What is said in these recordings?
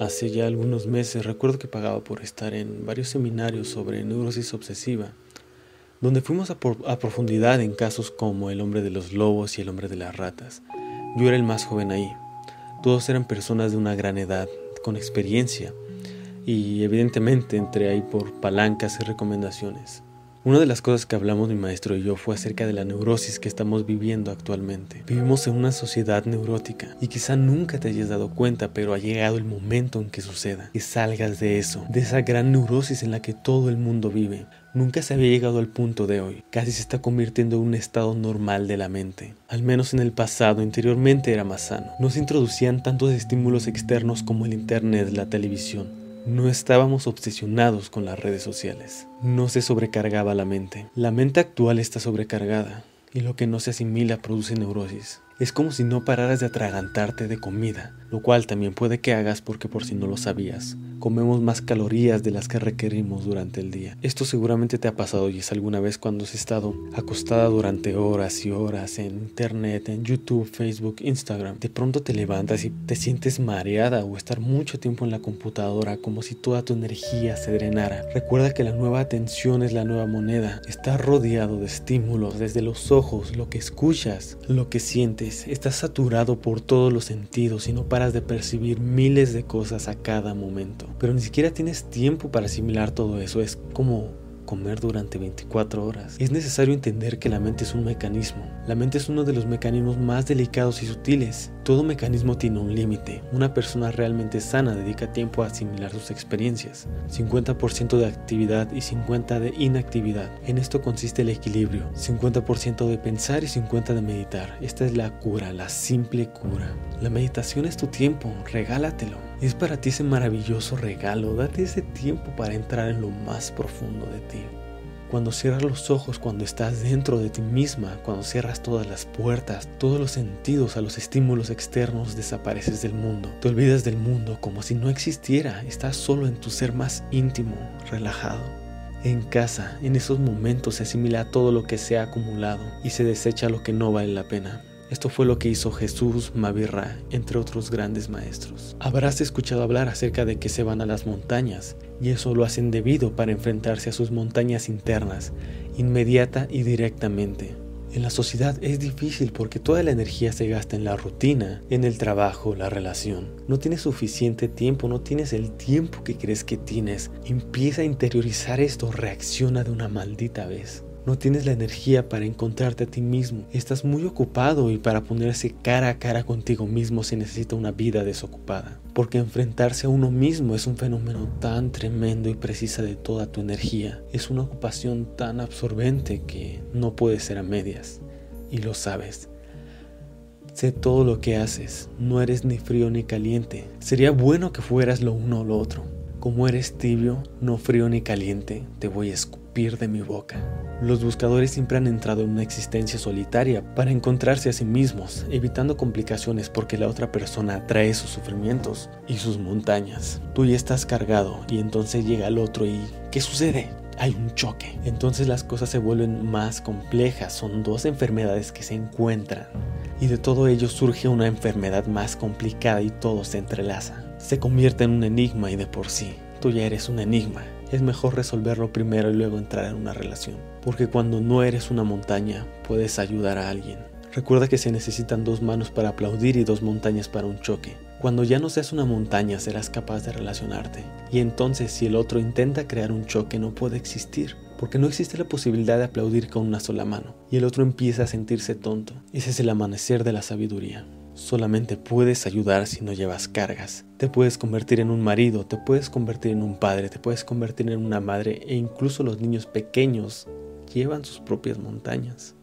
Hace ya algunos meses recuerdo que pagaba por estar en varios seminarios sobre neurosis obsesiva, donde fuimos a, profundidad en casos como el hombre de los lobos y el hombre de las ratas. Yo era el más joven ahí. Todos eran personas de una gran edad, con experiencia, y evidentemente entré ahí por palancas y recomendaciones. Una de las cosas que hablamos mi maestro y yo fue acerca de la neurosis que estamos viviendo actualmente. Vivimos en una sociedad neurótica y quizá nunca te hayas dado cuenta, pero ha llegado el momento en que suceda, que salgas de eso, de esa gran neurosis en la que todo el mundo vive. Nunca se había llegado al punto de hoy, casi se está convirtiendo en un estado normal de la mente. Al menos en el pasado, interiormente era más sano. No se introducían tantos estímulos externos como el Internet, la televisión. No estábamos obsesionados con las redes sociales. No se sobrecargaba la mente. La mente actual está sobrecargada y lo que no se asimila produce neurosis. Es como si no pararas de atragantarte de comida, lo cual también puede que hagas porque por si no lo sabías, comemos más calorías de las que requerimos durante el día. Esto seguramente te ha pasado y es alguna vez cuando has estado acostada durante horas y horas en internet, en YouTube, Facebook, Instagram. De pronto te levantas y te sientes mareada o estar mucho tiempo en la computadora como si toda tu energía se drenara. Recuerda que la nueva atención es la nueva moneda. Estás rodeado de estímulos desde los ojos, lo que escuchas, lo que sientes estás saturado por todos los sentidos y no paras de percibir miles de cosas a cada momento. Pero ni siquiera tienes tiempo para asimilar todo eso. Es como comer durante 24 horas. Es necesario entender que la mente es un mecanismo. La mente es uno de los mecanismos más delicados y sutiles. Todo mecanismo tiene un límite. Una persona realmente sana dedica tiempo a asimilar sus experiencias. 50% de actividad y 50% de inactividad. En esto consiste el equilibrio. 50% de pensar y 50% de meditar. Esta es la cura, la simple cura. La meditación es tu tiempo, regálatelo. Es para ti ese maravilloso regalo, date ese tiempo para entrar en lo más profundo de ti. Cuando cierras los ojos, cuando estás dentro de ti misma, cuando cierras todas las puertas, todos los sentidos a los estímulos externos, desapareces del mundo. Te olvidas del mundo como si no existiera, estás solo en tu ser más íntimo, relajado. En casa, en esos momentos se asimila todo lo que se ha acumulado y se desecha lo que no vale la pena. Esto fue lo que hizo Jesús, Mavirra, entre otros grandes maestros. Habrás escuchado hablar acerca de que se van a las montañas, y eso lo hacen debido para enfrentarse a sus montañas internas, inmediata y directamente. En la sociedad es difícil porque toda la energía se gasta en la rutina, en el trabajo, la relación. No tienes suficiente tiempo, no tienes el tiempo que crees que tienes. Empieza a interiorizar esto, reacciona de una maldita vez. No tienes la energía para encontrarte a ti mismo. Estás muy ocupado y para ponerse cara a cara contigo mismo se necesita una vida desocupada. Porque enfrentarse a uno mismo es un fenómeno tan tremendo y precisa de toda tu energía. Es una ocupación tan absorbente que no puede ser a medias. Y lo sabes. Sé todo lo que haces. No eres ni frío ni caliente. Sería bueno que fueras lo uno o lo otro. Como eres tibio, no frío ni caliente, te voy a escupir de mi boca. Los buscadores siempre han entrado en una existencia solitaria para encontrarse a sí mismos, evitando complicaciones porque la otra persona trae sus sufrimientos y sus montañas. Tú ya estás cargado y entonces llega el otro y ¿qué sucede? hay un choque. Entonces las cosas se vuelven más complejas. Son dos enfermedades que se encuentran. Y de todo ello surge una enfermedad más complicada y todo se entrelaza. Se convierte en un enigma y de por sí, tú ya eres un enigma es mejor resolverlo primero y luego entrar en una relación. Porque cuando no eres una montaña, puedes ayudar a alguien. Recuerda que se necesitan dos manos para aplaudir y dos montañas para un choque. Cuando ya no seas una montaña serás capaz de relacionarte. Y entonces si el otro intenta crear un choque no puede existir. Porque no existe la posibilidad de aplaudir con una sola mano. Y el otro empieza a sentirse tonto. Ese es el amanecer de la sabiduría. Solamente puedes ayudar si no llevas cargas. Te puedes convertir en un marido, te puedes convertir en un padre, te puedes convertir en una madre e incluso los niños pequeños llevan sus propias montañas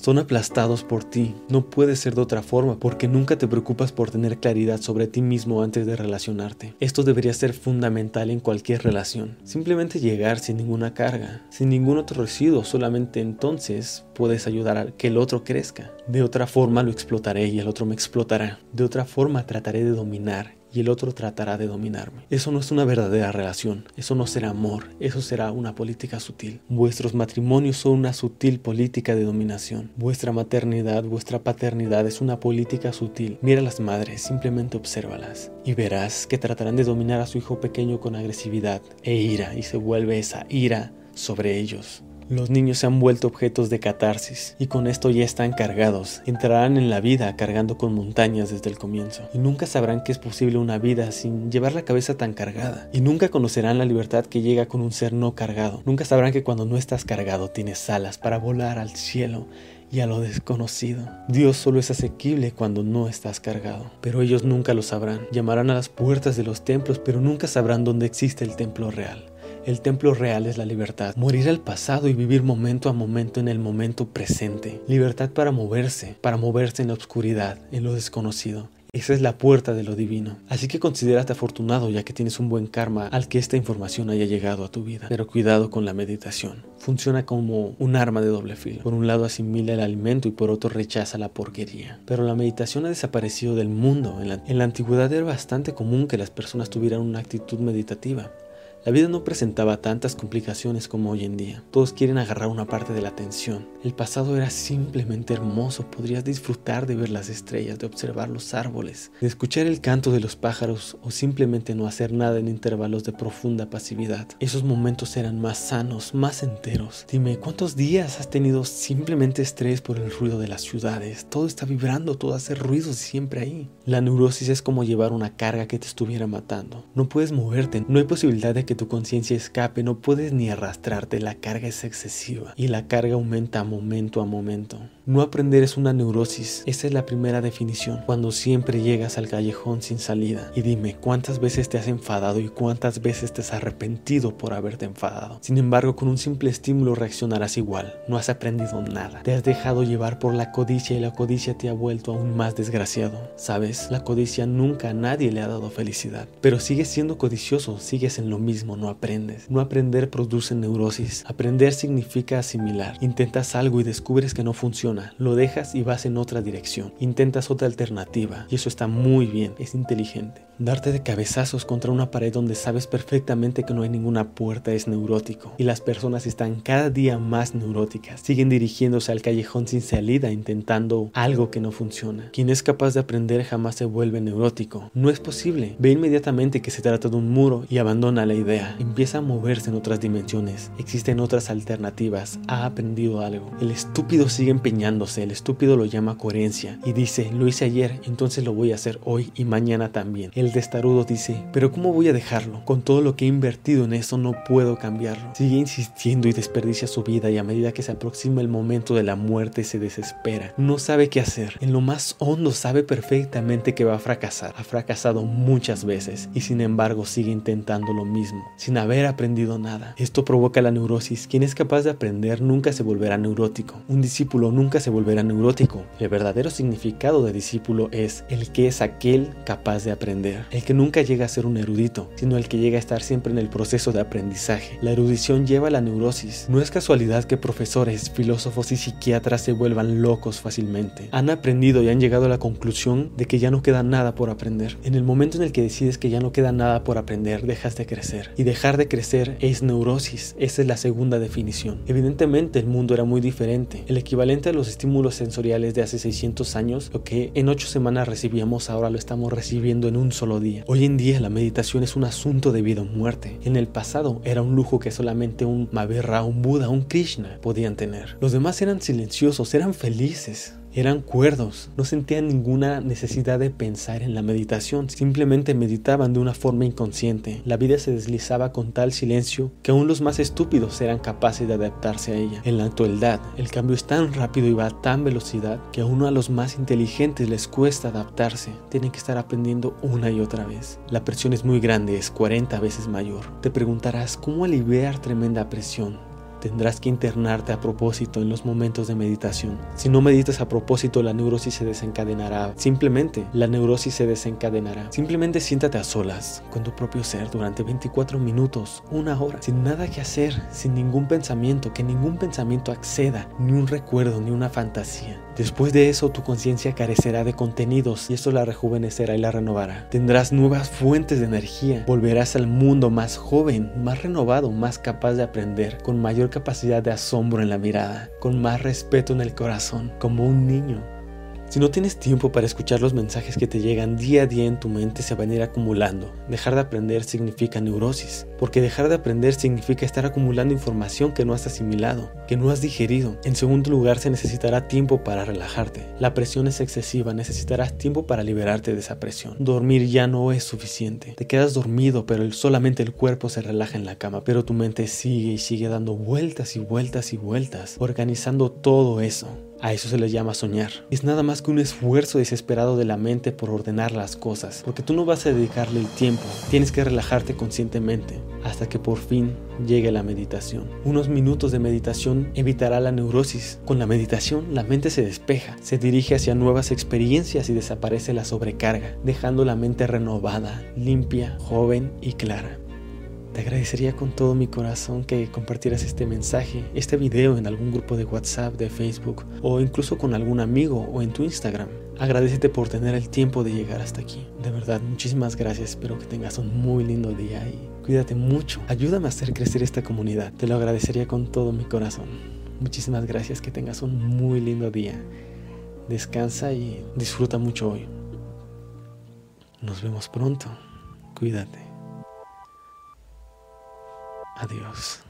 son aplastados por ti. No puede ser de otra forma porque nunca te preocupas por tener claridad sobre ti mismo antes de relacionarte. Esto debería ser fundamental en cualquier relación. Simplemente llegar sin ninguna carga, sin ningún otro residuo, solamente entonces puedes ayudar a que el otro crezca. De otra forma lo explotaré y el otro me explotará. De otra forma trataré de dominar y el otro tratará de dominarme. Eso no es una verdadera relación, eso no será amor, eso será una política sutil. Vuestros matrimonios son una sutil política de dominación. Vuestra maternidad, vuestra paternidad es una política sutil. Mira a las madres, simplemente obsérvalas y verás que tratarán de dominar a su hijo pequeño con agresividad e ira y se vuelve esa ira sobre ellos. Los niños se han vuelto objetos de catarsis y con esto ya están cargados. Entrarán en la vida cargando con montañas desde el comienzo y nunca sabrán que es posible una vida sin llevar la cabeza tan cargada y nunca conocerán la libertad que llega con un ser no cargado. Nunca sabrán que cuando no estás cargado tienes alas para volar al cielo y a lo desconocido. Dios solo es asequible cuando no estás cargado, pero ellos nunca lo sabrán. Llamarán a las puertas de los templos, pero nunca sabrán dónde existe el templo real. El templo real es la libertad, morir al pasado y vivir momento a momento en el momento presente. Libertad para moverse, para moverse en la oscuridad, en lo desconocido. Esa es la puerta de lo divino. Así que considérate afortunado ya que tienes un buen karma al que esta información haya llegado a tu vida. Pero cuidado con la meditación. Funciona como un arma de doble filo. Por un lado asimila el alimento y por otro rechaza la porquería. Pero la meditación ha desaparecido del mundo. En la, en la antigüedad era bastante común que las personas tuvieran una actitud meditativa. La vida no presentaba tantas complicaciones como hoy en día. Todos quieren agarrar una parte de la atención. El pasado era simplemente hermoso. Podrías disfrutar de ver las estrellas, de observar los árboles, de escuchar el canto de los pájaros o simplemente no hacer nada en intervalos de profunda pasividad. Esos momentos eran más sanos, más enteros. Dime, ¿cuántos días has tenido simplemente estrés por el ruido de las ciudades? Todo está vibrando, todo hace ruidos siempre ahí. La neurosis es como llevar una carga que te estuviera matando. No puedes moverte, no hay posibilidad de que tu conciencia escape, no puedes ni arrastrarte, la carga es excesiva y la carga aumenta momento a momento. No aprender es una neurosis, esa es la primera definición, cuando siempre llegas al callejón sin salida. Y dime, ¿cuántas veces te has enfadado y cuántas veces te has arrepentido por haberte enfadado? Sin embargo, con un simple estímulo reaccionarás igual, no has aprendido nada. Te has dejado llevar por la codicia y la codicia te ha vuelto aún más desgraciado. ¿Sabes? La codicia nunca a nadie le ha dado felicidad, pero sigues siendo codicioso, sigues en lo mismo, no aprendes. No aprender produce neurosis. Aprender significa asimilar. Intentas algo y descubres que no funciona lo dejas y vas en otra dirección. Intentas otra alternativa y eso está muy bien, es inteligente. Darte de cabezazos contra una pared donde sabes perfectamente que no hay ninguna puerta es neurótico y las personas están cada día más neuróticas. Siguen dirigiéndose al callejón sin salida intentando algo que no funciona. Quien es capaz de aprender jamás se vuelve neurótico. No es posible. Ve inmediatamente que se trata de un muro y abandona la idea. Empieza a moverse en otras dimensiones. Existen otras alternativas. Ha aprendido algo. El estúpido sigue El estúpido lo llama coherencia y dice, lo hice ayer, entonces lo voy a hacer hoy y mañana también. El testarudo dice, pero ¿cómo voy a dejarlo? Con todo lo que he invertido en eso no puedo cambiarlo. Sigue insistiendo y desperdicia su vida y a medida que se aproxima el momento de la muerte se desespera. No sabe qué hacer. En lo más hondo sabe perfectamente que va a fracasar. Ha fracasado muchas veces y sin embargo sigue intentando lo mismo, sin haber aprendido nada. Esto provoca la neurosis. Quien es capaz de aprender nunca se volverá neurótico. Un discípulo nunca se volverá neurótico. El verdadero significado de discípulo es el que es aquel capaz de aprender el que nunca llega a ser un erudito, sino el que llega a estar siempre en el proceso de aprendizaje. La erudición lleva a la neurosis. No es casualidad que profesores, filósofos y psiquiatras se vuelvan locos fácilmente. Han aprendido y han llegado a la conclusión de que ya no queda nada por aprender. En el momento en el que decides que ya no queda nada por aprender, dejas de crecer. Y dejar de crecer es neurosis. Esa es la segunda definición. Evidentemente el mundo era muy diferente. El equivalente a los estímulos sensoriales de hace 600 años, lo que en 8 semanas recibíamos ahora lo estamos recibiendo en un solo día. Hoy en día la meditación es un asunto de vida o muerte. En el pasado era un lujo que solamente un Mahavira, un Buda, un Krishna podían tener. Los demás eran silenciosos, eran felices. Eran cuerdos, no sentían ninguna necesidad de pensar en la meditación, simplemente meditaban de una forma inconsciente. La vida se deslizaba con tal silencio que aún los más estúpidos eran capaces de adaptarse a ella. En la actualidad, el cambio es tan rápido y va a tan velocidad que aún a los más inteligentes les cuesta adaptarse. Tienen que estar aprendiendo una y otra vez. La presión es muy grande, es 40 veces mayor. Te preguntarás, ¿cómo aliviar tremenda presión? Tendrás que internarte a propósito en los momentos de meditación. Si no meditas a propósito, la neurosis se desencadenará. Simplemente, la neurosis se desencadenará. Simplemente siéntate a solas con tu propio ser durante 24 minutos, una hora, sin nada que hacer, sin ningún pensamiento, que ningún pensamiento acceda, ni un recuerdo, ni una fantasía. Después de eso, tu conciencia carecerá de contenidos y esto la rejuvenecerá y la renovará. Tendrás nuevas fuentes de energía, volverás al mundo más joven, más renovado, más capaz de aprender, con mayor capacidad de asombro en la mirada, con más respeto en el corazón, como un niño. Si no tienes tiempo para escuchar los mensajes que te llegan día a día en tu mente, se van a ir acumulando. Dejar de aprender significa neurosis, porque dejar de aprender significa estar acumulando información que no has asimilado, que no has digerido. En segundo lugar, se necesitará tiempo para relajarte. La presión es excesiva, necesitarás tiempo para liberarte de esa presión. Dormir ya no es suficiente. Te quedas dormido, pero solamente el cuerpo se relaja en la cama, pero tu mente sigue y sigue dando vueltas y vueltas y vueltas, organizando todo eso. A eso se le llama soñar. Es nada más que un esfuerzo desesperado de la mente por ordenar las cosas, porque tú no vas a dedicarle el tiempo, tienes que relajarte conscientemente hasta que por fin llegue la meditación. Unos minutos de meditación evitará la neurosis. Con la meditación la mente se despeja, se dirige hacia nuevas experiencias y desaparece la sobrecarga, dejando la mente renovada, limpia, joven y clara. Te agradecería con todo mi corazón que compartieras este mensaje, este video en algún grupo de WhatsApp, de Facebook o incluso con algún amigo o en tu Instagram. Agradecete por tener el tiempo de llegar hasta aquí. De verdad, muchísimas gracias. Espero que tengas un muy lindo día y cuídate mucho. Ayúdame a hacer crecer esta comunidad. Te lo agradecería con todo mi corazón. Muchísimas gracias. Que tengas un muy lindo día. Descansa y disfruta mucho hoy. Nos vemos pronto. Cuídate. Adiós.